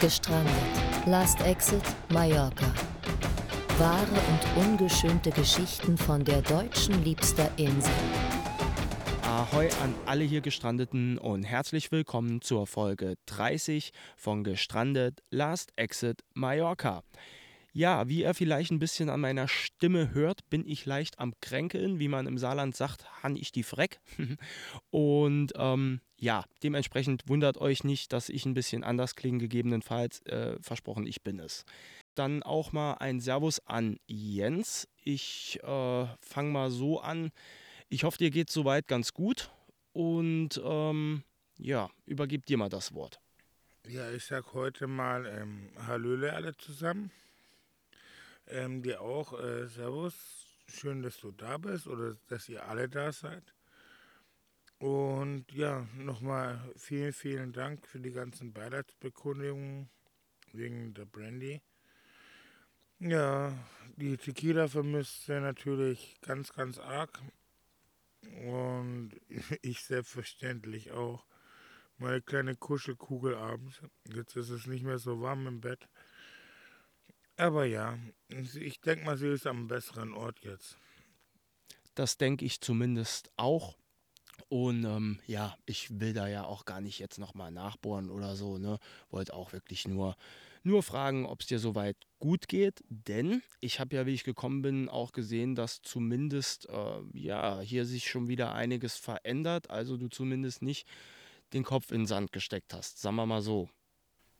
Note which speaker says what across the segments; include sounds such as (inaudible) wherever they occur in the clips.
Speaker 1: Gestrandet. Last Exit Mallorca. Wahre und ungeschönte Geschichten von der deutschen liebster Insel.
Speaker 2: Ahoi an alle hier Gestrandeten und herzlich willkommen zur Folge 30 von Gestrandet Last Exit Mallorca. Ja, wie ihr vielleicht ein bisschen an meiner Stimme hört, bin ich leicht am Kränkeln, wie man im Saarland sagt, han ich die Freck. (laughs) und ähm, ja, dementsprechend wundert euch nicht, dass ich ein bisschen anders klinge, gegebenenfalls. Äh, versprochen, ich bin es. Dann auch mal ein Servus an Jens. Ich äh, fange mal so an. Ich hoffe, dir geht soweit ganz gut. Und ähm, ja, übergib dir mal das Wort.
Speaker 3: Ja, ich sag heute mal ähm, Hallöle alle zusammen. Ähm, dir auch, äh, Servus. Schön, dass du da bist oder dass ihr alle da seid. Und ja, nochmal vielen, vielen Dank für die ganzen Beileidsbekundungen wegen der Brandy. Ja, die Tequila vermisst er natürlich ganz, ganz arg. Und (laughs) ich selbstverständlich auch. Meine kleine Kuschelkugel abends. Jetzt ist es nicht mehr so warm im Bett. Aber ja, ich denke mal, sie ist am besseren Ort jetzt.
Speaker 2: Das denke ich zumindest auch. Und ähm, ja, ich will da ja auch gar nicht jetzt nochmal nachbohren oder so. Ne? Wollte auch wirklich nur, nur fragen, ob es dir soweit gut geht. Denn ich habe ja, wie ich gekommen bin, auch gesehen, dass zumindest äh, ja, hier sich schon wieder einiges verändert. Also du zumindest nicht den Kopf in den Sand gesteckt hast. Sagen wir mal so.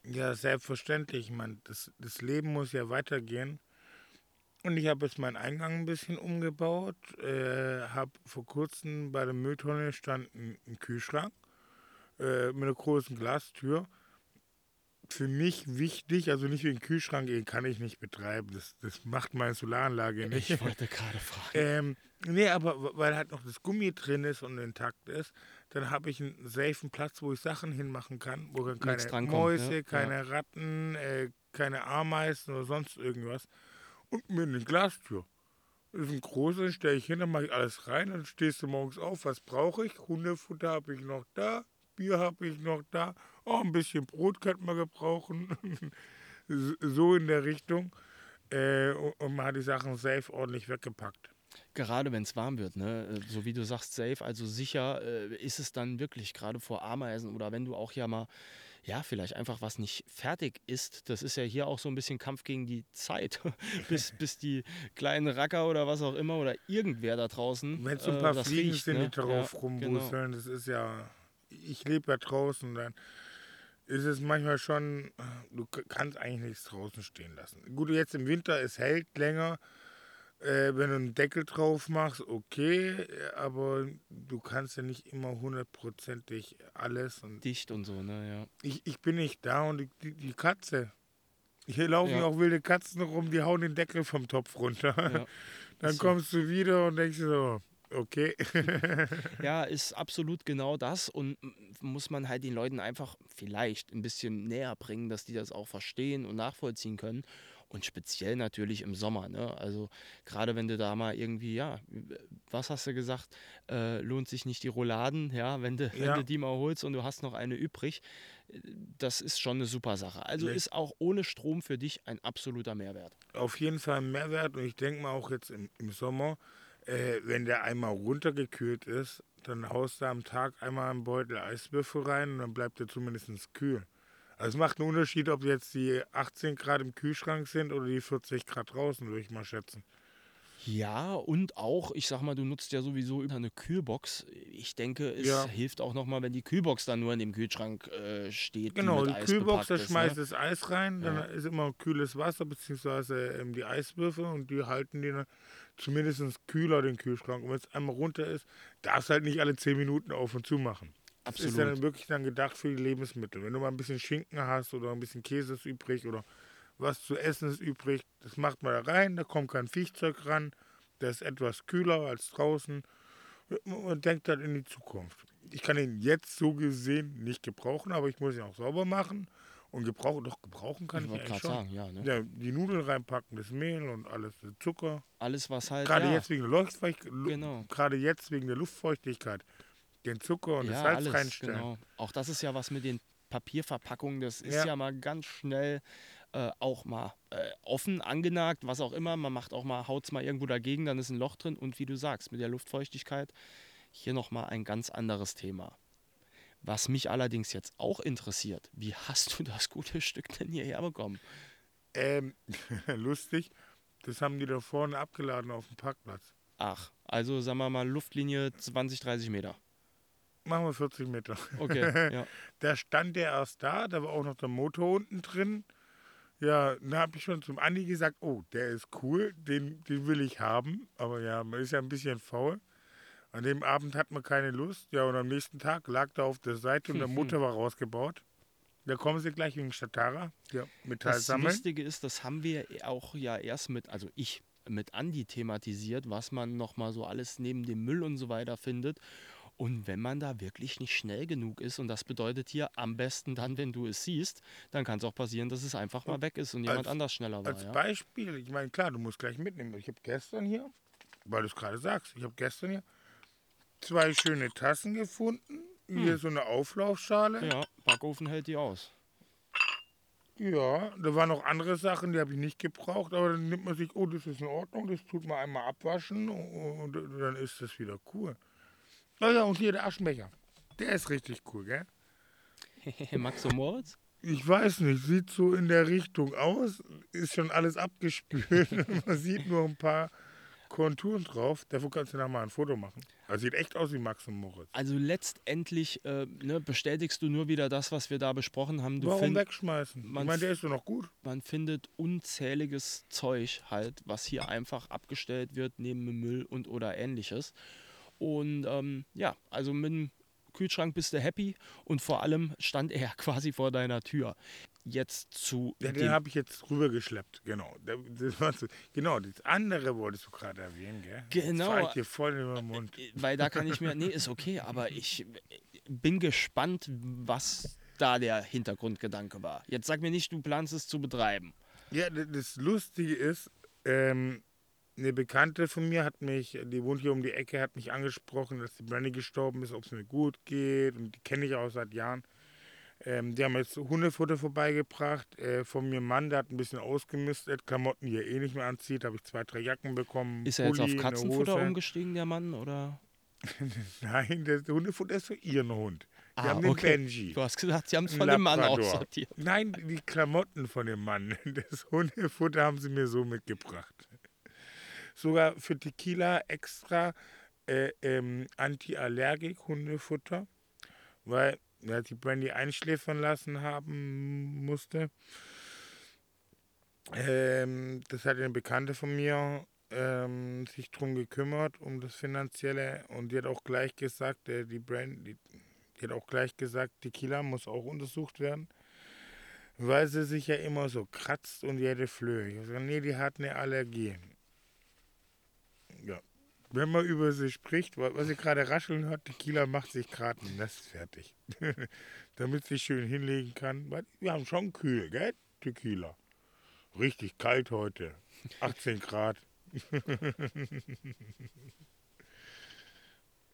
Speaker 3: Ja, selbstverständlich. Ich meine, das, das Leben muss ja weitergehen. Und ich habe jetzt meinen Eingang ein bisschen umgebaut. Äh, habe vor kurzem bei der Mülltonne stand ein, ein Kühlschrank äh, mit einer großen Glastür. Für mich wichtig, also nicht wie ein Kühlschrank, den kann ich nicht betreiben. Das, das macht meine Solaranlage nicht.
Speaker 2: Ich wollte gerade fragen.
Speaker 3: Ähm, nee, aber weil halt noch das Gummi drin ist und intakt ist, dann habe ich einen safen Platz, wo ich Sachen hinmachen kann, wo dann keine Mäuse, ne? keine ja. Ratten, äh, keine Ameisen oder sonst irgendwas und mit einer Glastür. Das ist ein großer, stelle ich hin, dann mache ich alles rein, dann stehst du morgens auf, was brauche ich? Hundefutter habe ich noch da, Bier habe ich noch da, oh, ein bisschen Brot könnte man gebrauchen. (laughs) so in der Richtung. Äh, und man hat die Sachen safe ordentlich weggepackt.
Speaker 2: Gerade wenn es warm wird, ne? Äh, so wie du sagst, safe, also sicher äh, ist es dann wirklich, gerade vor Ameisen oder wenn du auch ja mal ja, vielleicht einfach was nicht fertig ist. Das ist ja hier auch so ein bisschen Kampf gegen die Zeit, (laughs) bis, (laughs) bis die kleinen Racker oder was auch immer oder irgendwer da draußen.
Speaker 3: Wenn es so ein paar äh, Fliegen riecht, sind, ne? die drauf ja, rumwuseln, genau. das ist ja, ich lebe ja draußen, dann ist es manchmal schon, du kannst eigentlich nichts draußen stehen lassen. Gut, jetzt im Winter, es hält länger, äh, wenn du einen Deckel drauf machst, okay, aber du kannst ja nicht immer hundertprozentig alles. Und
Speaker 2: Dicht und so, ne, ja.
Speaker 3: Ich, ich bin nicht da und die, die Katze. Hier laufen ja. auch wilde Katzen rum, die hauen den Deckel vom Topf runter. Ja. (laughs) Dann kommst du wieder und denkst so, okay. (laughs)
Speaker 2: ja, ist absolut genau das und muss man halt den Leuten einfach vielleicht ein bisschen näher bringen, dass die das auch verstehen und nachvollziehen können. Und speziell natürlich im Sommer. Ne? Also gerade wenn du da mal irgendwie, ja, was hast du gesagt, äh, lohnt sich nicht die Rouladen, ja, wenn du, ja. wenn du die mal holst und du hast noch eine übrig, das ist schon eine super Sache. Also nee. ist auch ohne Strom für dich ein absoluter Mehrwert.
Speaker 3: Auf jeden Fall ein Mehrwert und ich denke mal auch jetzt im, im Sommer, äh, wenn der einmal runtergekühlt ist, dann haust du am Tag einmal einen Beutel Eiswürfel rein und dann bleibt er zumindest kühl. Also es macht einen Unterschied, ob jetzt die 18 Grad im Kühlschrank sind oder die 40 Grad draußen, würde ich mal schätzen.
Speaker 2: Ja, und auch, ich sag mal, du nutzt ja sowieso über eine Kühlbox. Ich denke, es ja. hilft auch nochmal, wenn die Kühlbox dann nur in dem Kühlschrank äh, steht.
Speaker 3: Genau, die, die Kühlbox, da schmeißt ne? das Eis rein, dann ja. ist immer kühles Wasser, beziehungsweise ähm, die Eiswürfel und die halten die zumindest kühler, den Kühlschrank. Und wenn es einmal runter ist, darfst du halt nicht alle 10 Minuten auf und zu machen. Absolut. ist ja dann wirklich dann gedacht für die Lebensmittel. Wenn du mal ein bisschen Schinken hast oder ein bisschen Käse ist übrig oder was zu essen ist übrig, das macht man da rein, da kommt kein Viechzeug ran, der ist etwas kühler als draußen und denkt dann in die Zukunft. Ich kann ihn jetzt so gesehen nicht gebrauchen, aber ich muss ihn auch sauber machen und gebrauchen, doch gebrauchen kann ich, ich eigentlich schon. Sagen, ja, ne? ja, die Nudeln reinpacken, das Mehl und alles, der Zucker.
Speaker 2: Alles was halt.
Speaker 3: Gerade ja. jetzt wegen der Luftfeuchtigkeit. Genau. Gerade jetzt wegen der Luftfeuchtigkeit den Zucker und ja, das Salz alles, reinstellen. Genau.
Speaker 2: Auch das ist ja was mit den Papierverpackung, das ist
Speaker 3: Ja.
Speaker 2: ja, mal ganz schnell äh, auch mal äh, offen, angenagt, was auch immer. Man macht auch mal, haut es mal irgendwo dagegen, dann ist ein Loch drin. Und wie du sagst, mit der Luftfeuchtigkeit, hier nochmal ein ganz anderes Thema. Was mich allerdings jetzt auch interessiert, wie hast du das gute Stück denn hierher bekommen?
Speaker 3: Ähm, (laughs) lustig, das haben die da vorne abgeladen auf dem Parkplatz.
Speaker 2: Ach, also sagen wir mal Luftlinie 20, 30 Meter.
Speaker 3: Machen wir 40 Meter.
Speaker 2: Okay, (laughs) ja.
Speaker 3: Da stand der erst da, da war auch noch der Motor unten drin. Ja, da habe ich schon zum Andi gesagt, oh, der ist cool, den, den will ich haben. Aber ja, man ist ja ein bisschen faul. An dem Abend hat man keine Lust. Ja, und am nächsten Tag lag da auf der Seite und der (laughs) Motor war rausgebaut. Da kommen sie gleich wegen Statara, ja, Metall
Speaker 2: Das
Speaker 3: sammeln.
Speaker 2: Lustige ist, das haben wir auch ja erst mit, also ich mit Andi thematisiert, was man nochmal so alles neben dem Müll und so weiter findet. Und wenn man da wirklich nicht schnell genug ist, und das bedeutet hier am besten dann, wenn du es siehst, dann kann es auch passieren, dass es einfach mal weg ist und jemand
Speaker 3: als-
Speaker 2: anders schneller war.
Speaker 3: Als
Speaker 2: Ja?
Speaker 3: Beispiel, ich meine, klar, du musst gleich mitnehmen. Ich habe gestern hier, weil du es gerade sagst, ich habe gestern hier zwei schöne Tassen gefunden. Hier so eine Auflaufschale.
Speaker 2: ja, Backofen hält die aus.
Speaker 3: Ja, da waren noch andere Sachen, die habe ich nicht gebraucht, aber dann nimmt man sich, oh, das ist in Ordnung, das tut man einmal abwaschen und, und dann ist das wieder cool. Ja, und hier der Aschenbecher. Der ist richtig cool, gell? (laughs)
Speaker 2: Max und Moritz?
Speaker 3: Ich weiß nicht, sieht so in der Richtung aus, ist schon alles abgespült. (laughs) man sieht nur ein paar Konturen drauf. Davon kannst du nachher mal ein Foto machen. Also sieht echt aus wie Max und Moritz.
Speaker 2: Also letztendlich äh, ne, bestätigst du nur wieder das, was wir da besprochen haben. Du
Speaker 3: Warum
Speaker 2: find,
Speaker 3: wegschmeißen? Ich meine, der ist doch noch gut.
Speaker 2: man findet unzähliges Zeug halt, was hier einfach abgestellt wird neben dem Müll und oder ähnliches. Und ähm, ja, also mit dem Kühlschrank bist du happy und vor allem stand er (laughs) quasi vor deiner Tür. Jetzt zu
Speaker 3: Ja, den habe ich jetzt rübergeschleppt, genau. Da- Das genau, das andere wolltest du gerade erwähnen, gell?
Speaker 2: Genau.
Speaker 3: Das ich dir voll in den Mund.
Speaker 2: weil da kann ich mir, nee, ist okay, aber ich bin gespannt, was da der Hintergrundgedanke war. Jetzt sag mir nicht, du planst es zu betreiben.
Speaker 3: Ja, das Lustige ist, ähm, eine Bekannte von mir hat mich, die wohnt hier um die Ecke, hat mich angesprochen, dass die Brandy gestorben ist, ob es mir gut geht. Und die kenne ich auch seit Jahren. Ähm, die haben jetzt Hundefutter vorbeigebracht. Äh, von mir Mann, der hat ein bisschen ausgemistet, Klamotten, die er eh nicht mehr anzieht. Habe ich zwei, drei Jacken bekommen.
Speaker 2: Ist er jetzt auf
Speaker 3: Pulli,
Speaker 2: Katzenfutter umgestiegen, der Mann, oder? (laughs)
Speaker 3: Nein, das Hundefutter ist für ihren Hund. Die
Speaker 2: Ah,
Speaker 3: haben den
Speaker 2: okay.
Speaker 3: Benji.
Speaker 2: Du hast gesagt, sie haben es von dem Mann aussortiert.
Speaker 3: Nein, die Klamotten von dem Mann. (laughs) Das Hundefutter haben sie mir so mitgebracht. Sogar für Tequila extra äh, ähm, Anti-Allergik-Hundefutter, weil ja, die Brandy einschläfern lassen haben musste. Ähm, das hat eine Bekannte von mir ähm, sich drum gekümmert, um das Finanzielle. Und die hat auch gleich gesagt, äh, die Brandy, die hat auch gleich gesagt, Tequila muss auch untersucht werden, weil sie sich ja immer so kratzt und jede Flöhe. Ich habe gesagt, nee, die hat eine Allergie. Ja. Wenn man über sie spricht, wa- was sie gerade rascheln hört, Tequila macht sich gerade ein Nest fertig. (laughs) Damit sie schön hinlegen kann. Wir haben schon kühl, gell? Tequila. Richtig kalt heute. 18 Grad. (laughs)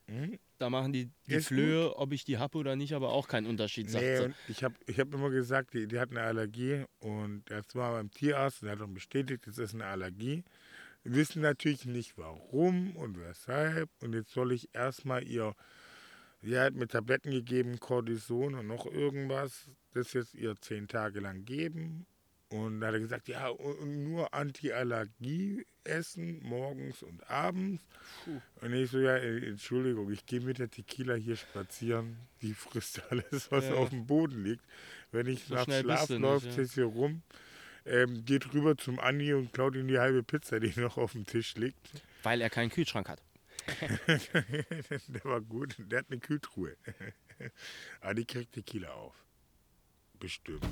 Speaker 3: Hm?
Speaker 2: Da machen die, die
Speaker 3: Ist
Speaker 2: Flöhe, ob ich die habe oder nicht, aber auch keinen Unterschied, sagt
Speaker 3: Nee, ich habe ich hab immer gesagt, die, die hat eine Allergie und das war beim Tierarzt und er hat dann bestätigt, das ist eine Allergie. Wir wissen natürlich nicht warum und weshalb und jetzt soll ich erstmal ihr, sie hat mir Tabletten gegeben, Cortison und noch irgendwas, das jetzt ihr zehn Tage lang geben und da hat er gesagt, ja, nur Anti-Allergie essen, morgens und abends. Und ich so, ja, äh, Entschuldigung, ich gehe mit der Tequila hier spazieren. Die frisst (laughs) alles, was
Speaker 2: Ja.
Speaker 3: auf dem Boden liegt. Wenn ich
Speaker 2: So
Speaker 3: nach
Speaker 2: schnell bist
Speaker 3: Schlaf
Speaker 2: du nicht,
Speaker 3: läuft,
Speaker 2: ja.
Speaker 3: jetzt hier rum, ähm, geht rüber zum Andi und klaut ihm die halbe Pizza, die noch auf dem Tisch liegt.
Speaker 2: Weil er keinen Kühlschrank hat. (laughs)
Speaker 3: der war gut, der hat eine Kühltruhe. (laughs) Aber die kriegt Tequila auf. Bestimmt.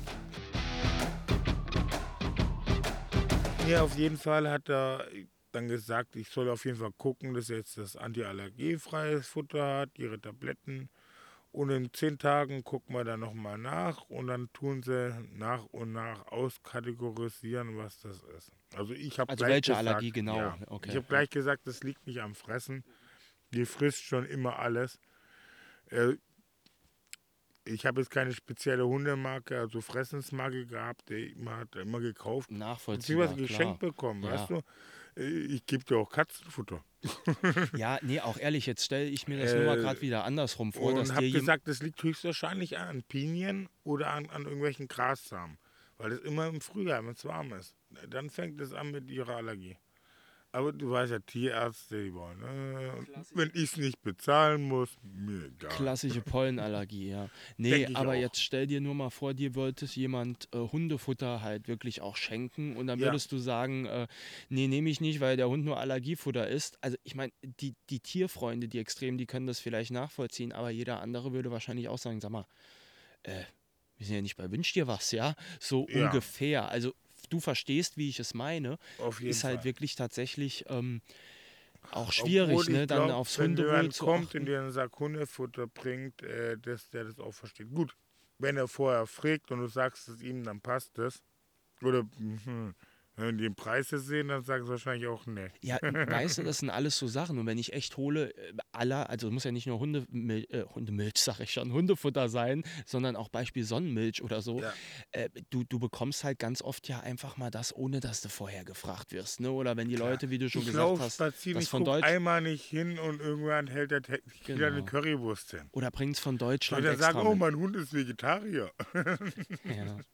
Speaker 3: Ja, auf jeden Fall hat er dann gesagt, ich soll auf jeden Fall gucken, dass er jetzt das antiallergiefreies Futter hat, ihre Tabletten. Und in zehn Tagen gucken wir dann nochmal nach und dann tun sie nach und nach auskategorisieren, was das ist. Also ich habe
Speaker 2: Also
Speaker 3: gleich
Speaker 2: welche
Speaker 3: gesagt,
Speaker 2: Allergie genau?
Speaker 3: Ja,
Speaker 2: Okay.
Speaker 3: Ich habe gleich gesagt, das liegt nicht am Fressen. Die frisst schon immer alles. Äh, ich habe jetzt keine spezielle Hundemarke, also Fressensmarke gehabt, die man hat immer gekauft.
Speaker 2: Nachvollziehbar,
Speaker 3: Beziehungsweise geschenkt
Speaker 2: klar.
Speaker 3: bekommen,
Speaker 2: Ja.
Speaker 3: weißt du? Äh, Ich gebe dir auch Katzenfutter. (laughs)
Speaker 2: Ja, nee, auch ehrlich, jetzt stelle ich mir das nur mal
Speaker 3: Äh,
Speaker 2: gerade wieder andersrum vor,
Speaker 3: und habe gesagt, das liegt höchstwahrscheinlich an Pinien oder an, an irgendwelchen Grassamen. Weil das immer im Frühjahr, wenn es warm ist. Dann fängt es an mit ihrer Allergie. Aber du weißt ja, Tierärzte, die wollen. Äh, wenn ich es nicht bezahlen muss, mir egal.
Speaker 2: Klassische (laughs) Pollenallergie, ja. Nee, aber
Speaker 3: auch.
Speaker 2: jetzt stell dir nur mal vor, dir wollte es jemand äh, Hundefutter halt wirklich auch schenken und dann
Speaker 3: Ja.
Speaker 2: würdest du sagen, äh, nee, nehme ich nicht, weil der Hund nur Allergiefutter isst. Also ich meine, die, die Tierfreunde, die extrem, die können das vielleicht nachvollziehen, aber jeder andere würde wahrscheinlich auch sagen, sag mal, äh, wir sind ja nicht bei Wünsch dir was, ja? So
Speaker 3: Ja.
Speaker 2: ungefähr. Also du verstehst, wie ich es meine. Ist halt
Speaker 3: Fall.
Speaker 2: wirklich tatsächlich ähm, auch schwierig,
Speaker 3: Obwohl
Speaker 2: ne? Dann
Speaker 3: glaub,
Speaker 2: aufs Hundewohl
Speaker 3: jemand
Speaker 2: zu
Speaker 3: kommt
Speaker 2: achten.
Speaker 3: und dir einen Sack Hundefutter bringt, äh, dass der das auch versteht. Gut, wenn er vorher fragt und du sagst es ihm, dann passt das. Oder mhm, wenn die den Preis sehen, dann sagen sie wahrscheinlich auch nee.
Speaker 2: Ja, (laughs) weißt du, das sind alles so Sachen. Und wenn ich echt hole, äh, aller, also muss ja nicht nur Hundemilch, äh, Hundemilch, (laughs) sag ich schon, Hundefutter sein, sondern auch Beispiel Sonnenmilch oder so.
Speaker 3: Ja.
Speaker 2: Äh, du, du bekommst halt ganz oft ja einfach mal das, ohne dass du vorher gefragt wirst. Ne? Oder wenn die Leute, wie du schon
Speaker 3: ich
Speaker 2: gesagt hast,
Speaker 3: spazieren,
Speaker 2: das von Deutsch
Speaker 3: einmal nicht hin und irgendwann hält der Te- wieder eine
Speaker 2: Genau.
Speaker 3: Currywurst hin.
Speaker 2: oder bringst von
Speaker 3: Und
Speaker 2: Deutschland extra
Speaker 3: sagen, oh, mein Hund ist Vegetarier.
Speaker 2: Ja. (laughs)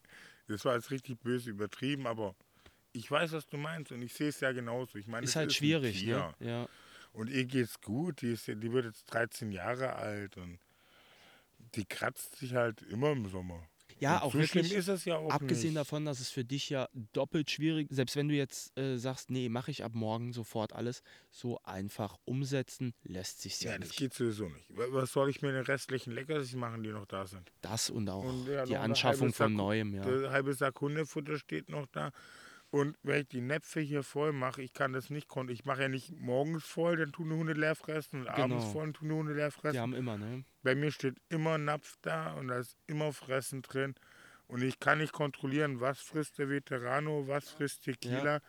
Speaker 3: Das war jetzt richtig böse übertrieben, aber ich weiß, was du meinst und ich sehe es ja genauso. Ich meine,
Speaker 2: Ist halt
Speaker 3: ein
Speaker 2: schwierig, ne? Ja.
Speaker 3: Und ihr geht's gut, die, ist, ja- die wird jetzt 13 Jahre alt und die kratzt sich halt immer im Sommer.
Speaker 2: Ja,
Speaker 3: und
Speaker 2: auch
Speaker 3: so
Speaker 2: wirklich.
Speaker 3: schlimm ist es ja auch
Speaker 2: Abgesehen
Speaker 3: nicht.
Speaker 2: davon, dass es für dich ja doppelt schwierig, selbst wenn du jetzt äh, sagst, nee, mache ich ab morgen sofort alles, so einfach umsetzen lässt sich ja,
Speaker 3: Ja, das
Speaker 2: nicht.
Speaker 3: geht sowieso nicht. Wa- Was soll ich mit den restlichen Leckerlis machen, die noch da sind?
Speaker 2: Das und auch
Speaker 3: Und ja,
Speaker 2: die Anschaffung von
Speaker 3: Sack-
Speaker 2: Neuem, ja.
Speaker 3: Der halbe Sack Hundefutter steht noch da. Und wenn ich die Näpfe hier voll mache, ich kann das nicht kon Ich mache ja nicht morgens voll, dann tun die Hunde leer fressen und abends
Speaker 2: Genau.
Speaker 3: voll, dann tun die Hunde leer
Speaker 2: Die
Speaker 3: fressen.
Speaker 2: haben immer, ne?
Speaker 3: Bei mir steht immer Napf da und da ist immer Fressen drin. Und ich kann nicht kontrollieren, was frisst der Veterano, was frisst Tequila.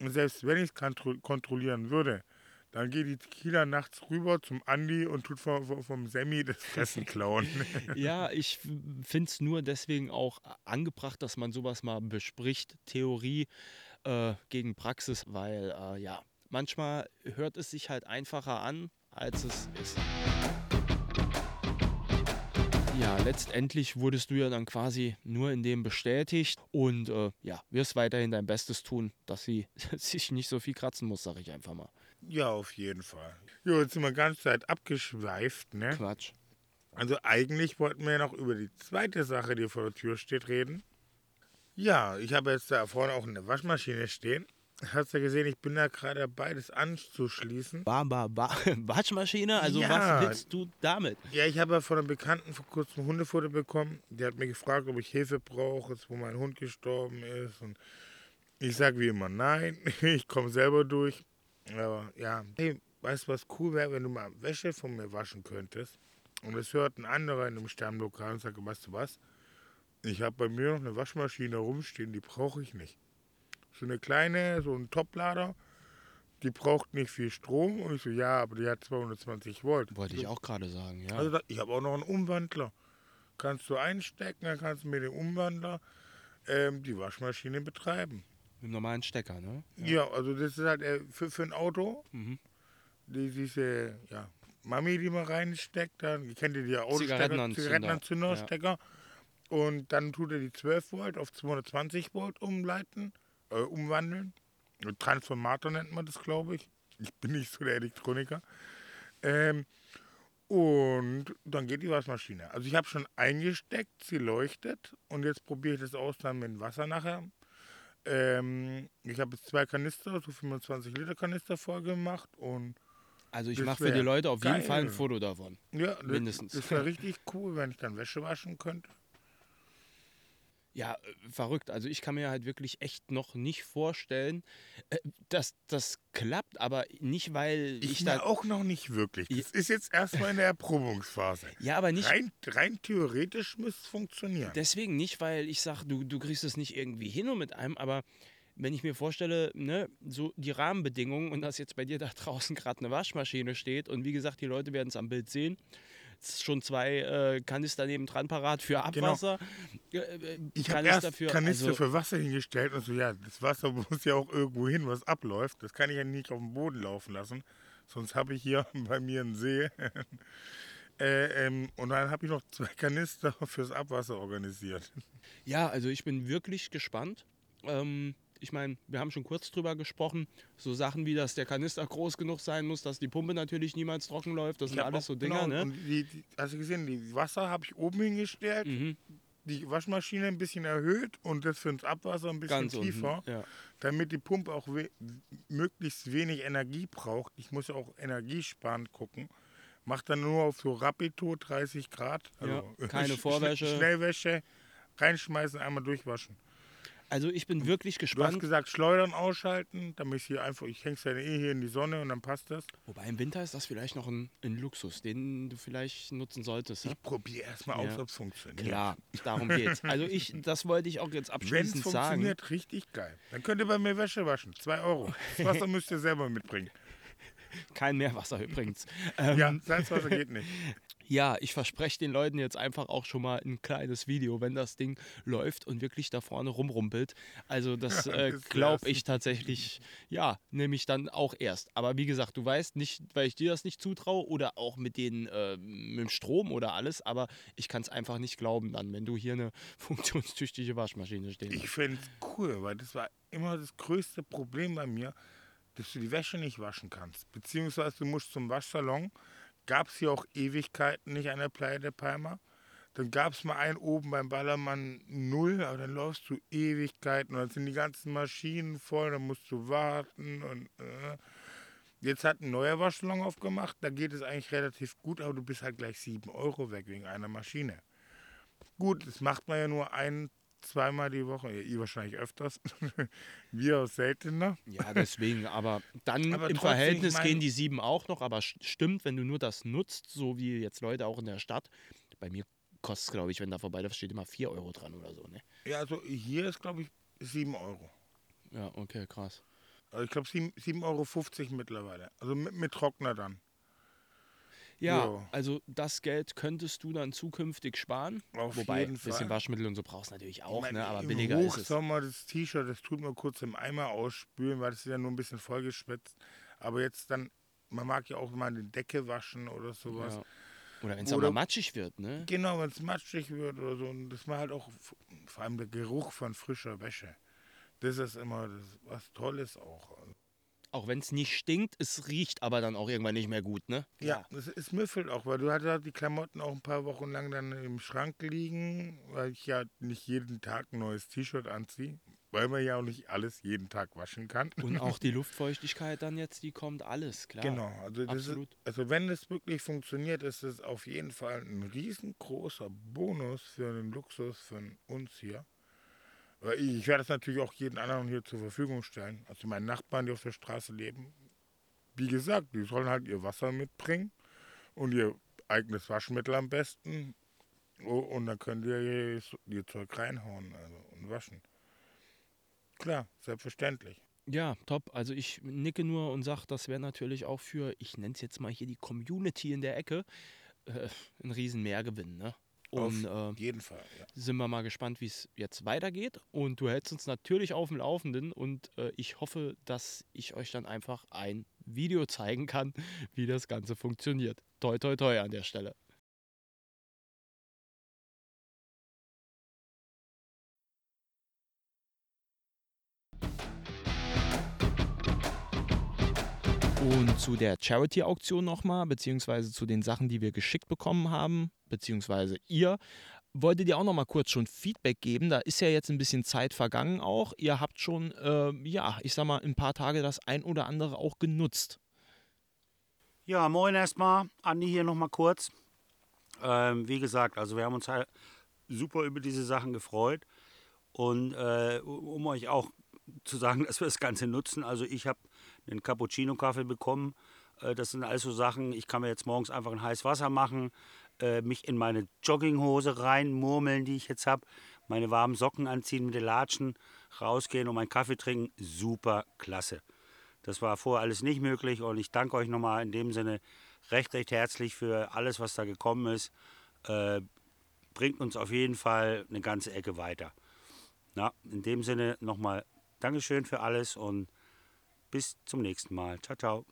Speaker 3: Und selbst wenn ich es kontrollieren würde, dann geht die Tequila nachts rüber zum Andi und tut vom, vom- Sammy das Fressen klauen. (laughs)
Speaker 2: Ja, ich finde es nur deswegen auch angebracht, dass man sowas mal bespricht, Theorie äh, gegen Praxis, weil äh, ja, manchmal hört es sich halt einfacher an, als es ist. Ja, letztendlich wurdest du ja dann quasi nur in dem bestätigt und äh, ja, wirst weiterhin dein Bestes tun, dass sie (laughs) sich nicht so viel kratzen muss, sag ich einfach mal.
Speaker 3: Ja, auf jeden Fall. Jo, jetzt sind wir ganz Zeit abgeschweift, ne?
Speaker 2: Quatsch.
Speaker 3: Also eigentlich wollten wir ja noch über die zweite Sache, die vor der Tür steht, reden. Ja, ich habe jetzt da vorne auch eine Waschmaschine stehen. Hast du gesehen, ich bin da gerade dabei, das anzuschließen.
Speaker 2: Ba, ba, ba. Waschmaschine? Also
Speaker 3: Ja.
Speaker 2: was willst du damit?
Speaker 3: Ja, ich habe ja von einem Bekannten vor kurzem Hundefutter bekommen. Der hat mir gefragt, ob ich Hilfe brauche, jetzt wo mein Hund gestorben ist. Und ich sage wie immer nein, (laughs) ich komme selber durch. Aber ja, hey, weißt du, was cool wäre, wenn du mal Wäsche von mir waschen könntest? Und es hört ein anderer in einem Stammlokal und sagt, weißt du was? Ich habe bei mir noch eine Waschmaschine rumstehen, die brauche ich nicht. So eine kleine, so ein Toplader, die braucht nicht viel Strom. Und ich so, ja, aber die hat 220 Volt.
Speaker 2: Wollte ich auch gerade sagen, ja.
Speaker 3: Also ich habe auch noch einen Umwandler. Kannst du einstecken, dann kannst du mit dem Umwandler ähm, die Waschmaschine betreiben.
Speaker 2: Mit dem normalen Stecker, ne?
Speaker 3: Ja, also das ist halt äh, für, für ein Auto,
Speaker 2: Mhm.
Speaker 3: die, diese ja, Mami, die man reinsteckt, dann kennt ihr die Autostecker,
Speaker 2: Zigarettenanzünder.
Speaker 3: Zigarettenanzünderstecker. Und dann tut er die 12 Volt auf 220 Volt umleiten, äh, umwandeln. Transformator nennt man das, glaube ich. Ich bin nicht so der Elektroniker. Ähm, und dann geht die Waschmaschine. Also ich habe schon eingesteckt, sie leuchtet und jetzt probiere ich das aus dann mit dem Wasser nachher. Ähm, ich habe jetzt zwei Kanister, so 25 Liter Kanister voll gemacht und
Speaker 2: Also ich mache für die Leute auf jeden Fall ein
Speaker 3: geil.
Speaker 2: Foto davon.
Speaker 3: ja, das,
Speaker 2: Mindestens.
Speaker 3: das wäre (laughs) richtig cool, wenn ich dann Wäsche waschen könnte.
Speaker 2: Ja, äh, verrückt. Also ich kann mir halt wirklich echt noch nicht vorstellen, äh, dass das klappt, aber nicht, weil ich,
Speaker 3: Ich,
Speaker 2: da...
Speaker 3: auch noch nicht wirklich. Das ist jetzt erstmal in der Erprobungsphase.
Speaker 2: Ja, aber nicht...
Speaker 3: Rein, rein theoretisch müsste es funktionieren.
Speaker 2: Deswegen nicht, weil ich sage, du, du kriegst es nicht irgendwie hin und mit einem, aber wenn ich mir vorstelle, ne, so die Rahmenbedingungen und dass jetzt bei dir da draußen gerade eine Waschmaschine steht und wie gesagt, die Leute werden es am Bild sehen, schon zwei äh, Kanister nebendran parat für
Speaker 3: Genau.
Speaker 2: Abwasser. Äh,
Speaker 3: Ich habe
Speaker 2: Kanister
Speaker 3: erst
Speaker 2: für-
Speaker 3: Kanister
Speaker 2: also-
Speaker 3: für Wasser hingestellt und so, ja, das Wasser (laughs) muss ja auch irgendwo hin, was abläuft. Das kann ich ja nicht auf dem Boden laufen lassen. Sonst habe ich hier (laughs) bei mir einen See. (laughs) äh, ähm, und dann habe ich noch zwei Kanister fürs Abwasser organisiert.
Speaker 2: Ja, also ich bin wirklich gespannt. Ähm, ich meine, wir haben schon kurz drüber gesprochen. So Sachen wie, dass der Kanister groß genug sein muss, dass die Pumpe natürlich niemals trocken läuft. Das
Speaker 3: Ich
Speaker 2: sind alles so Dinger,
Speaker 3: genau,
Speaker 2: ne?
Speaker 3: Und die, die, hast du gesehen, die Wasser habe ich oben hingestellt,
Speaker 2: Mhm,
Speaker 3: die Waschmaschine ein bisschen erhöht und das für das Abwasser ein bisschen
Speaker 2: ganz
Speaker 3: tiefer,
Speaker 2: unten. Ja.
Speaker 3: damit die Pumpe auch we möglichst wenig Energie braucht. Ich muss ja auch energiesparend gucken. Macht dann nur auf so Rapido 30 Grad.
Speaker 2: Ja,
Speaker 3: Also
Speaker 2: keine (laughs)
Speaker 3: Sch-
Speaker 2: Vorwäsche.
Speaker 3: Schnellwäsche, reinschmeißen, einmal durchwaschen.
Speaker 2: Also ich bin wirklich
Speaker 3: Du hast
Speaker 2: gespannt.
Speaker 3: gesagt, Schleudern ausschalten, damit ich hier einfach, ich häng's ja eh hier in die Sonne und dann passt das.
Speaker 2: Wobei im Winter ist das vielleicht noch ein, ein Luxus, den du vielleicht nutzen solltest. Ne?
Speaker 3: Ich probiere erstmal
Speaker 2: Ja.
Speaker 3: aus, ob es funktioniert.
Speaker 2: Klar, darum geht's. (laughs) Also ich, das wollte ich auch jetzt
Speaker 3: Wenn es
Speaker 2: abschließend sagen.
Speaker 3: funktioniert, richtig geil. Dann könnt ihr bei mir Wäsche waschen. Zwei Euro. Das Wasser müsst ihr selber mitbringen.
Speaker 2: Kein Meerwasser übrigens. Ähm,
Speaker 3: Ja, Salzwasser geht nicht. (laughs)
Speaker 2: Ja, ich verspreche den Leuten jetzt einfach auch schon mal ein kleines Video, wenn das Ding läuft und wirklich da vorne rumrumpelt. Also das (laughs) äh, glaube ich tatsächlich, ja, nehme ich dann auch erst. Aber wie gesagt, du weißt nicht, weil ich dir das nicht zutraue oder auch mit, den, äh, mit dem Strom oder alles, aber ich kann es einfach nicht glauben dann, wenn du hier eine (laughs) funktionstüchtige Waschmaschine stehen
Speaker 3: Ich finde es cool, weil das war immer das größte Problem bei mir, dass du die Wäsche nicht waschen kannst. Beziehungsweise du musst zum Waschsalon. Gab es hier auch Ewigkeiten nicht an der Playa de Palma. Dann gab es mal einen oben beim Ballermann null, aber dann läufst du Ewigkeiten und dann sind die ganzen Maschinen voll, dann musst du warten und äh. Jetzt hat ein neuer Waschsalon aufgemacht, da geht es eigentlich relativ gut, aber du bist halt gleich 7 Euro weg wegen einer Maschine. Gut, das macht man ja nur ein, zweimal die Woche, ja, ihr wahrscheinlich öfters, (laughs) wir seltener.
Speaker 2: Ja, deswegen, aber dann
Speaker 3: Aber
Speaker 2: im Verhältnis
Speaker 3: mein-
Speaker 2: gehen die sieben auch noch, aber st- stimmt, wenn du nur das nutzt, so wie jetzt Leute auch in der Stadt, bei mir kostet es, glaube ich, wenn da vorbeiläuft, steht immer 4 Euro dran oder so, ne?
Speaker 3: Ja, also hier ist, glaube ich, 7 Euro.
Speaker 2: Ja, okay, krass.
Speaker 3: Also ich glaube 7,50 Euro mittlerweile. Also mit, mit Trockner dann.
Speaker 2: Ja,
Speaker 3: Jo.
Speaker 2: also das Geld könntest du dann zukünftig sparen.
Speaker 3: Auf
Speaker 2: Wobei, ein bisschen. Waschmittel und so brauchst du natürlich auch,
Speaker 3: Ich mein,
Speaker 2: ne? aber billiger ist es.
Speaker 3: Hochsommer das T-Shirt, das tut mir kurz im Eimer ausspülen, weil es ist ja nur ein bisschen vollgeschwitzt. Aber jetzt dann, man mag ja auch mal eine Decke waschen oder sowas.
Speaker 2: Ja. Oder wenn es mal matschig wird, ne?
Speaker 3: Genau, wenn es matschig wird oder so. Und das war halt auch vor allem der Geruch von frischer Wäsche. Das ist immer das, was Tolles auch.
Speaker 2: Auch wenn es nicht stinkt, es riecht aber dann auch irgendwann nicht mehr gut, ne?
Speaker 3: Ja, es, es müffelt auch, weil du hattest die Klamotten auch ein paar Wochen lang dann im Schrank liegen, weil ich ja nicht jeden Tag ein neues T-Shirt anziehe, weil man ja auch nicht alles jeden Tag waschen kann.
Speaker 2: Und auch die (laughs) Luftfeuchtigkeit dann jetzt, die kommt alles, klar.
Speaker 3: Genau, also, das ist,
Speaker 2: absolut.
Speaker 3: also wenn es wirklich funktioniert, ist es auf jeden Fall ein riesengroßer Bonus für den Luxus von uns hier. Ich, werde es natürlich auch jeden anderen hier zur Verfügung stellen. Also meinen Nachbarn, die auf der Straße leben. Wie gesagt, die sollen halt ihr Wasser mitbringen und ihr eigenes Waschmittel am besten. Oh, und dann könnt ihr ihr, ihr Zeug reinhauen also, und waschen. Klar, selbstverständlich.
Speaker 2: Ja, top. Also ich nicke nur und sage, das wäre natürlich auch für, ich nenne es jetzt mal hier die Community in der Ecke, äh, ein riesen Mehrgewinn, ne? Und äh,
Speaker 3: Auf jeden Fall, ja.
Speaker 2: sind wir mal gespannt, wie es jetzt weitergeht. Und du hältst uns natürlich auf dem Laufenden und äh, ich hoffe, dass ich euch dann einfach ein Video zeigen kann, wie das Ganze funktioniert. Toi, toi, toi an der Stelle. Und zu der Charity-Auktion nochmal, beziehungsweise zu den Sachen, die wir geschickt bekommen haben, beziehungsweise ihr, wolltet ihr auch nochmal kurz schon Feedback geben. Da ist ja jetzt ein bisschen Zeit vergangen auch. Ihr habt schon, äh, ja, ich sag mal, ein paar Tage das ein oder andere auch genutzt.
Speaker 4: Ja, moin erstmal. Andi hier nochmal kurz. Ähm, wie gesagt, also wir haben uns halt super über diese Sachen gefreut. Und äh, um euch auch zu sagen, (laughs) dass wir das Ganze nutzen, also ich habe einen Cappuccino-Kaffee bekommen. Äh, das sind also Sachen, ich kann mir jetzt morgens einfach ein heißes Wasser machen, äh, mich in meine Jogginghose reinmurmeln, die ich jetzt habe, meine warmen Socken anziehen mit den Latschen, rausgehen und meinen Kaffee trinken. Super klasse. Das war vorher alles nicht möglich und ich danke euch nochmal in dem Sinne recht, recht herzlich für alles, was da gekommen ist. Äh, bringt uns auf jeden Fall eine ganze Ecke weiter. Na, in dem Sinne nochmal Dankeschön für alles und bis zum nächsten Mal. Ciao, ciao.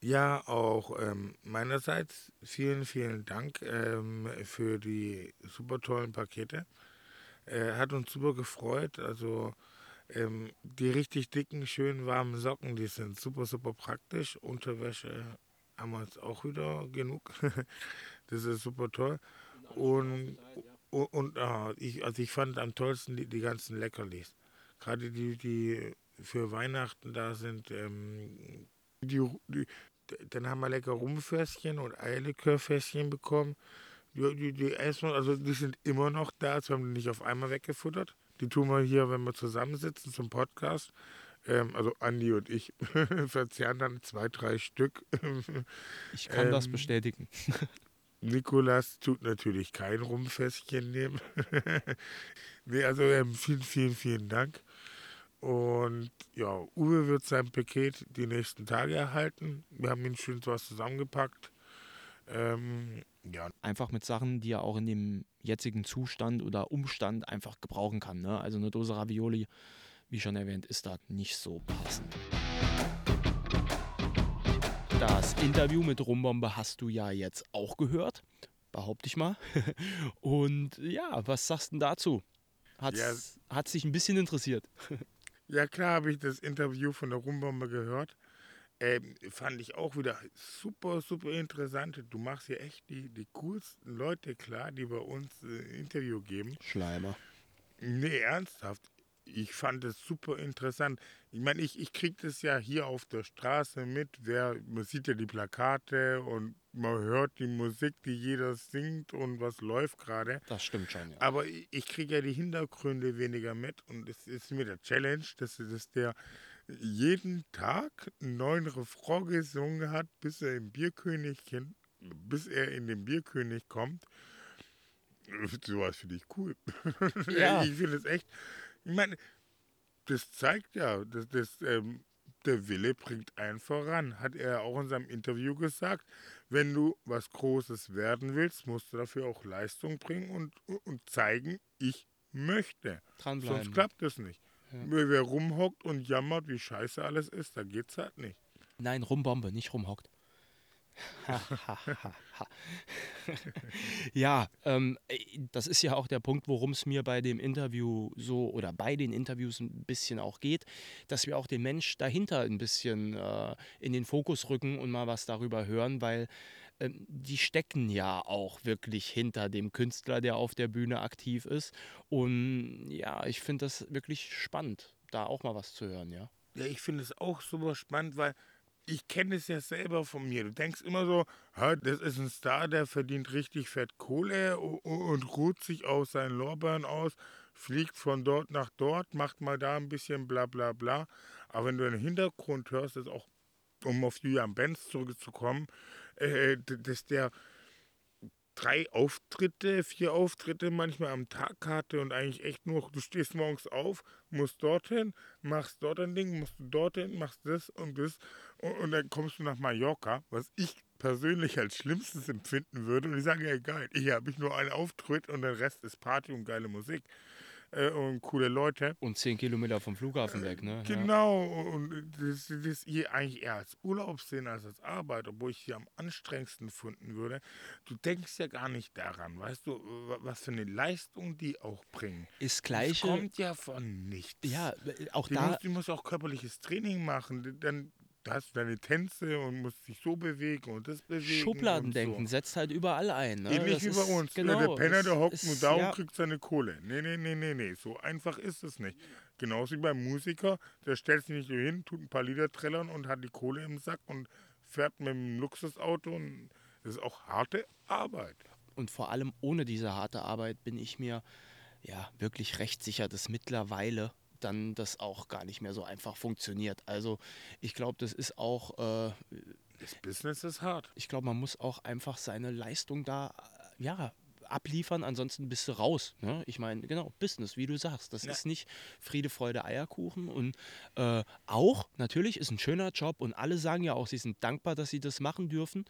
Speaker 3: Ja, auch ähm, meinerseits vielen, vielen Dank ähm, für die super tollen Pakete. Äh, hat uns super gefreut. Also ähm, die richtig dicken, schönen warmen Socken, die sind super, super praktisch. Unterwäsche haben wir jetzt auch wieder genug. (laughs) das ist super toll. Und, und, und ah, ich, also ich fand am tollsten die, die ganzen Leckerlis. Gerade die, die für Weihnachten da sind. Ähm, die, die, dann haben wir lecker Rumfässchen und Eierlikörfässchen bekommen. Die, die, die essen, also die sind immer noch da, also haben die nicht auf einmal weggefuttert. Die tun wir hier, wenn wir zusammensitzen zum Podcast. Ähm, also Andi und ich (laughs) verzehren dann zwei, drei Stück. (laughs)
Speaker 2: ich kann ähm, das bestätigen. (laughs)
Speaker 3: Nikolas tut natürlich kein Rumfässchen nehmen. nee, also ähm, vielen, vielen, vielen Dank. Und ja, Uwe wird sein Paket die nächsten Tage erhalten. Wir haben ihn schön was zusammengepackt. Ähm, ja.
Speaker 2: Einfach mit Sachen, die er auch in dem jetzigen Zustand oder Umstand einfach gebrauchen kann. Ne? Also eine Dose Ravioli, wie schon erwähnt, ist da nicht so passend. Das Interview mit Rumbombe hast du ja jetzt auch gehört, behaupte ich mal. (laughs) Und ja, was sagst du denn dazu? Hat's, ja. Hat sich ein bisschen interessiert. (laughs)
Speaker 3: Ja, klar habe ich das Interview von der Rumbombe gehört. Ähm, fand ich auch wieder super, super interessant. Du machst hier echt die, die coolsten Leute klar, die bei uns äh, Interview geben.
Speaker 2: Schleimer.
Speaker 3: Nee, ernsthaft. Ich fand es super interessant. Ich meine, ich, ich kriege das ja hier auf der Straße mit. Wer, man sieht ja die Plakate und man hört die Musik, die jeder singt und was läuft gerade.
Speaker 2: Das stimmt schon, ja.
Speaker 3: Aber ich, ich kriege ja die Hintergründe weniger mit und es ist mir der Challenge, dass, dass der jeden Tag einen neuen Refrain gesungen hat, bis er im Bierkönig, bis er in den Bierkönig kommt. (laughs) Sowas finde ich cool. (laughs) Ja. ich finde es echt. Ich meine, das zeigt ja, dass das, ähm, der Wille bringt einen voran, hat er auch in seinem Interview gesagt. Wenn du was Großes werden willst, musst du dafür auch Leistung bringen und, und zeigen, ich möchte.
Speaker 2: Dranbleiben.
Speaker 3: Sonst klappt das nicht. Ja. Wer rumhockt und jammert, wie scheiße alles ist, da geht's halt nicht.
Speaker 2: Nein, rumbombe, nicht rumhockt. (laughs) ja, ähm, das ist ja auch der Punkt, worum es mir bei dem Interview so oder bei den Interviews ein bisschen auch geht, dass wir auch den Mensch dahinter ein bisschen äh, in den Fokus rücken und mal was darüber hören, weil ähm, die stecken ja auch wirklich hinter dem Künstler, der auf der Bühne aktiv ist. Und ja, ich finde das wirklich spannend, da auch mal was zu hören, ja.
Speaker 3: Ja, ich finde es auch super spannend, weil ich kenne es ja selber von mir. Du denkst immer so, das ist ein Star, der verdient richtig fett Kohle und ruht sich aus seinen Lorbeeren aus, fliegt von dort nach dort, macht mal da ein bisschen bla bla bla. Aber wenn du den Hintergrund hörst, ist auch, um auf Julian Benz zurückzukommen, äh, dass der drei Auftritte, vier Auftritte manchmal am Tag hatte und eigentlich echt nur, du stehst morgens auf, musst dorthin, machst dort ein Ding, musst du dorthin, machst das und das und, und dann kommst du nach Mallorca, was ich persönlich als Schlimmstes empfinden würde und ich sage, ja geil, ich habe nur einen Auftritt und der Rest ist Party und geile Musik äh, und coole Leute.
Speaker 2: Und zehn Kilometer vom Flughafen weg, ne?
Speaker 3: Genau, ja. und das, das hier eigentlich eher als Urlaub sehen als als Arbeit, obwohl ich hier am anstrengendsten finden würde. Du denkst ja gar nicht daran, weißt du, was für eine Leistung die auch bringen.
Speaker 2: Ist gleiche.
Speaker 3: Das kommt ja von nichts.
Speaker 2: Ja, auch
Speaker 3: die
Speaker 2: da.
Speaker 3: Musst, die muss auch körperliches Training machen. Dann da hast du deine Tänze und musst dich so bewegen und das bewegen.
Speaker 2: Schubladendenken so. setzt halt überall ein. Ne?
Speaker 3: Ähnlich wie bei uns. Genau, der Penner, der hockt nur da ja. und kriegt seine Kohle. Nee, nee, nee, nee, nee. So einfach ist es nicht. Genauso wie beim Musiker, der stellt sich nicht nur hin, tut ein paar Lieder trällern und hat die Kohle im Sack und fährt mit dem Luxusauto. Und das ist auch harte Arbeit.
Speaker 2: Und vor allem ohne diese harte Arbeit bin ich mir ja wirklich recht sicher, dass mittlerweile dann das auch gar nicht mehr so einfach funktioniert. Also ich glaube, das ist auch... Äh,
Speaker 3: das Business ist hart.
Speaker 2: Ich glaube, man muss auch einfach seine Leistung da, ja, abliefern, ansonsten bist du raus. Ne? Ich meine, genau, Business, wie du sagst. Das
Speaker 3: Ja.
Speaker 2: ist nicht Friede, Freude, Eierkuchen. Und äh, auch, natürlich, ist ein schöner Job und alle sagen ja auch, sie sind dankbar, dass sie das machen dürfen.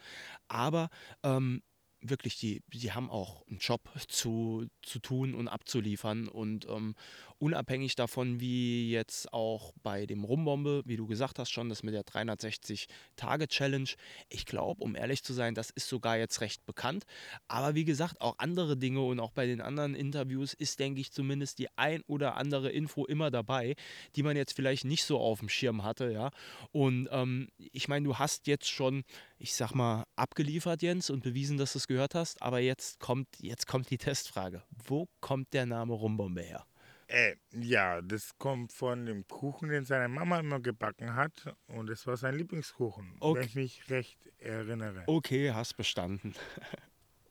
Speaker 2: Aber ähm, wirklich, die, die haben auch einen Job zu, zu tun und abzuliefern. Und ähm, unabhängig davon, wie jetzt auch bei dem Rumbombe, wie du gesagt hast schon, das mit der 360-Tage-Challenge, ich glaube, um ehrlich zu sein, das ist sogar jetzt recht bekannt. Aber wie gesagt, auch andere Dinge und auch bei den anderen Interviews ist, denke ich, zumindest die ein oder andere Info immer dabei, die man jetzt vielleicht nicht so auf dem Schirm hatte, ja. Und ähm, ich meine, du hast jetzt schon, ich sag mal, abgeliefert, Jens, und bewiesen, dass du es gehört hast. Aber jetzt kommt, jetzt kommt die Testfrage. Wo kommt der Name Rumbombe her?
Speaker 3: Äh, ja, das kommt von dem Kuchen, den seine Mama immer gebacken hat. Und das war sein Lieblingskuchen,
Speaker 2: Okay.
Speaker 3: wenn ich mich recht erinnere.
Speaker 2: Okay, hast bestanden. (laughs)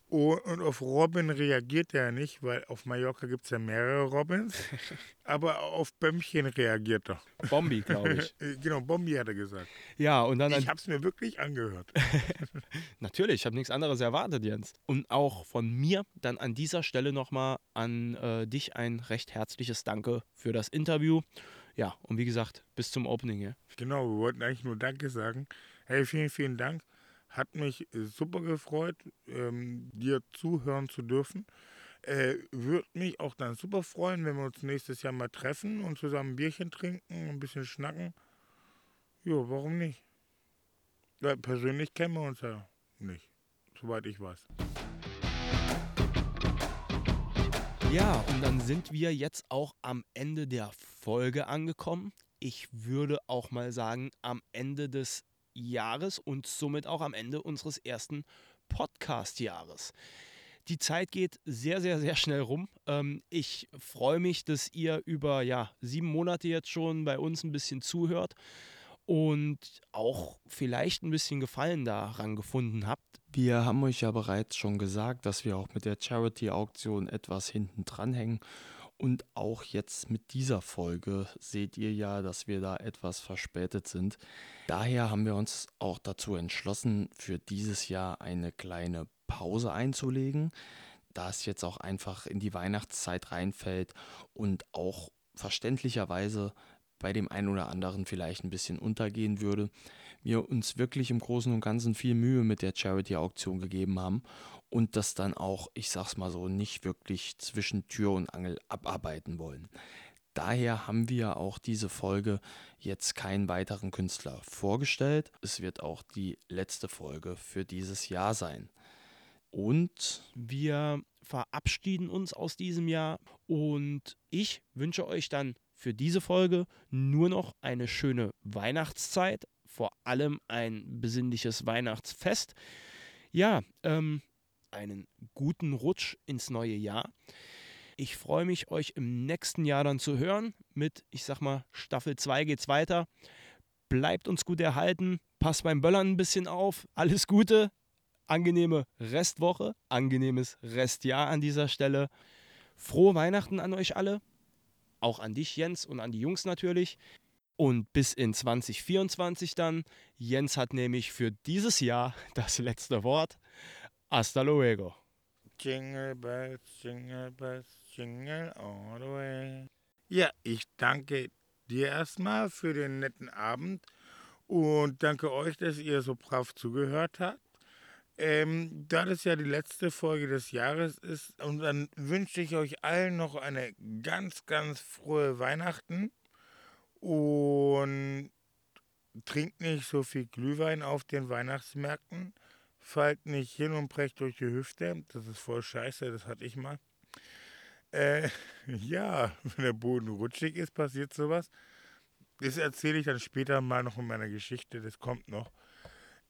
Speaker 3: Und auf Robin reagiert er nicht, weil auf Mallorca gibt es ja mehrere Robins. (laughs) aber auf Bömmchen reagiert er.
Speaker 2: Bombi, glaube ich. (laughs)
Speaker 3: Äh, Genau, Bombi hat er gesagt.
Speaker 2: Ja, und dann
Speaker 3: Ich habe es mir wirklich angehört. (laughs)
Speaker 2: natürlich, ich habe nichts anderes erwartet, Jens. Und auch von mir dann an dieser Stelle nochmal an äh, dich ein recht herzliches Danke für das Interview. Ja, und wie gesagt, bis zum Opening. Ja.
Speaker 3: Genau, wir wollten eigentlich nur Danke sagen. Hey, vielen, vielen Dank. Hat mich äh, super gefreut, ähm, dir zuhören zu dürfen. Äh, Würde mich auch dann super freuen, wenn wir uns nächstes Jahr mal treffen und zusammen ein Bierchen trinken, ein bisschen schnacken. Jo, warum nicht? Ja, persönlich kennen wir uns ja nicht, soweit ich weiß.
Speaker 2: Ja, und dann sind wir jetzt auch am Ende der Folge angekommen. Ich würde auch mal sagen, am Ende des Jahres und somit auch am Ende unseres ersten Podcast-Jahres. Die Zeit geht sehr, sehr, sehr schnell rum. Ähm, ich freue mich, dass ihr über ja, sieben Monate jetzt schon bei uns ein bisschen zuhört und auch vielleicht ein bisschen Gefallen daran gefunden habt.
Speaker 5: Wir haben euch ja bereits schon gesagt, dass wir auch mit der Charity-Auktion etwas hinten dran hängen. Und auch jetzt mit dieser Folge seht ihr ja, dass wir da etwas verspätet sind. Daher haben wir uns auch dazu entschlossen, für dieses Jahr eine kleine Pause einzulegen, da es jetzt auch einfach in die Weihnachtszeit reinfällt und auch verständlicherweise bei dem einen oder anderen vielleicht ein bisschen untergehen würde. Wir uns wirklich im Großen und Ganzen viel Mühe mit der Charity-Auktion gegeben haben und das dann auch, ich sag's mal so, nicht wirklich zwischen Tür und Angel abarbeiten wollen. Daher haben wir auch diese Folge jetzt keinen weiteren Künstler vorgestellt. Es wird auch die letzte Folge für dieses Jahr sein. Und
Speaker 2: Wir verabschieden uns aus diesem Jahr und ich wünsche euch dann für diese Folge nur noch eine schöne Weihnachtszeit, vor allem ein besinnliches Weihnachtsfest. Ja, ähm, einen guten Rutsch ins neue Jahr. Ich freue mich, euch im nächsten Jahr dann zu hören. Mit, ich sag mal, Staffel 2 geht's weiter. Bleibt uns gut erhalten. Passt beim Böllern ein bisschen auf. Alles Gute angenehme Restwoche, angenehmes Restjahr an dieser Stelle. Frohe Weihnachten an euch alle, auch an dich Jens und an die Jungs natürlich. Und bis in 2024 dann. Jens hat nämlich für dieses Jahr (laughs) das letzte Wort. Hasta luego.
Speaker 3: Jingle bells, jingle bells, jingle all the way. Ja, ich danke dir erstmal für den netten Abend und danke euch, dass ihr so brav zugehört habt. Ähm, da das ja die letzte Folge des Jahres ist, und dann wünsche ich euch allen noch eine ganz, ganz frohe Weihnachten und trinkt nicht so viel Glühwein auf den Weihnachtsmärkten. Fallt nicht hin und brecht durch die Hüfte. Das ist voll scheiße, das hatte ich mal. Äh, (laughs) ja, wenn der Boden rutschig ist, passiert sowas. Das erzähle ich dann später mal noch in meiner Geschichte, das kommt noch.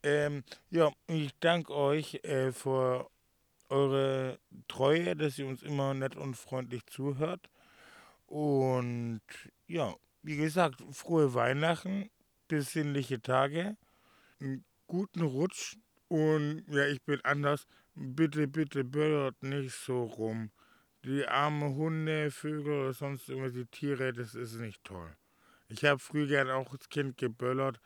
Speaker 3: Ähm, ja, ich danke euch äh, für eure Treue, dass ihr uns immer nett und freundlich zuhört. Und ja, wie gesagt, frohe Weihnachten, besinnliche Tage, einen guten Rutsch und ja, ich bin anders. Bitte, bitte böllert nicht so rum. Die armen Hunde, Vögel oder sonst irgendwelche Tiere, das ist nicht toll. Ich habe früher gern auch als Kind geböllert,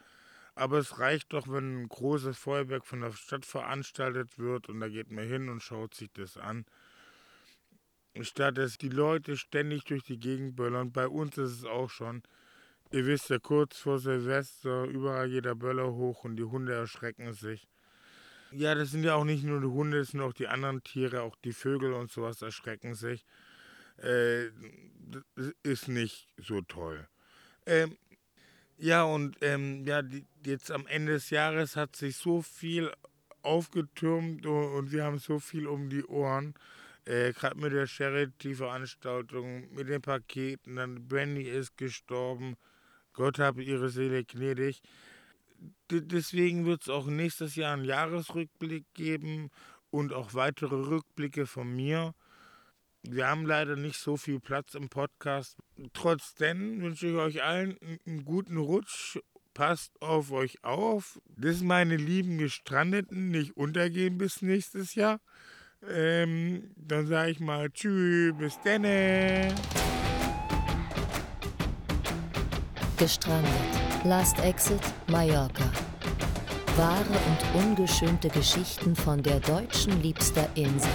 Speaker 3: aber es reicht doch, wenn ein großes Feuerwerk von der Stadt veranstaltet wird und da geht man hin und schaut sich das an. statt dass die Leute ständig durch die Gegend böllern. Bei uns ist es auch schon. Ihr wisst ja, kurz vor Silvester, überall jeder Böller hoch und die Hunde erschrecken sich. Ja, das sind ja auch nicht nur die Hunde, das sind auch die anderen Tiere, auch die Vögel und sowas erschrecken sich. Äh, ist nicht so toll. Ähm, ja, und ähm, ja, die, jetzt am Ende des Jahres hat sich so viel aufgetürmt und, und wir haben so viel um die Ohren. Äh, Gerade mit der Charity-Veranstaltung, mit den Paketen, dann Brandy ist gestorben. Gott habe ihre Seele gnädig. D deswegen wird es auch nächstes Jahr einen Jahresrückblick geben und auch weitere Rückblicke von mir. Wir haben leider nicht so viel Platz im Podcast. Trotzdem wünsche ich euch allen einen guten Rutsch. Passt auf euch auf. Das meine lieben Gestrandeten nicht untergehen bis nächstes Jahr. Ähm, dann sage ich mal Tschüss, bis dann.
Speaker 1: Gestrandet. Last Exit Mallorca. Wahre und ungeschönte Geschichten von der deutschen liebster Insel.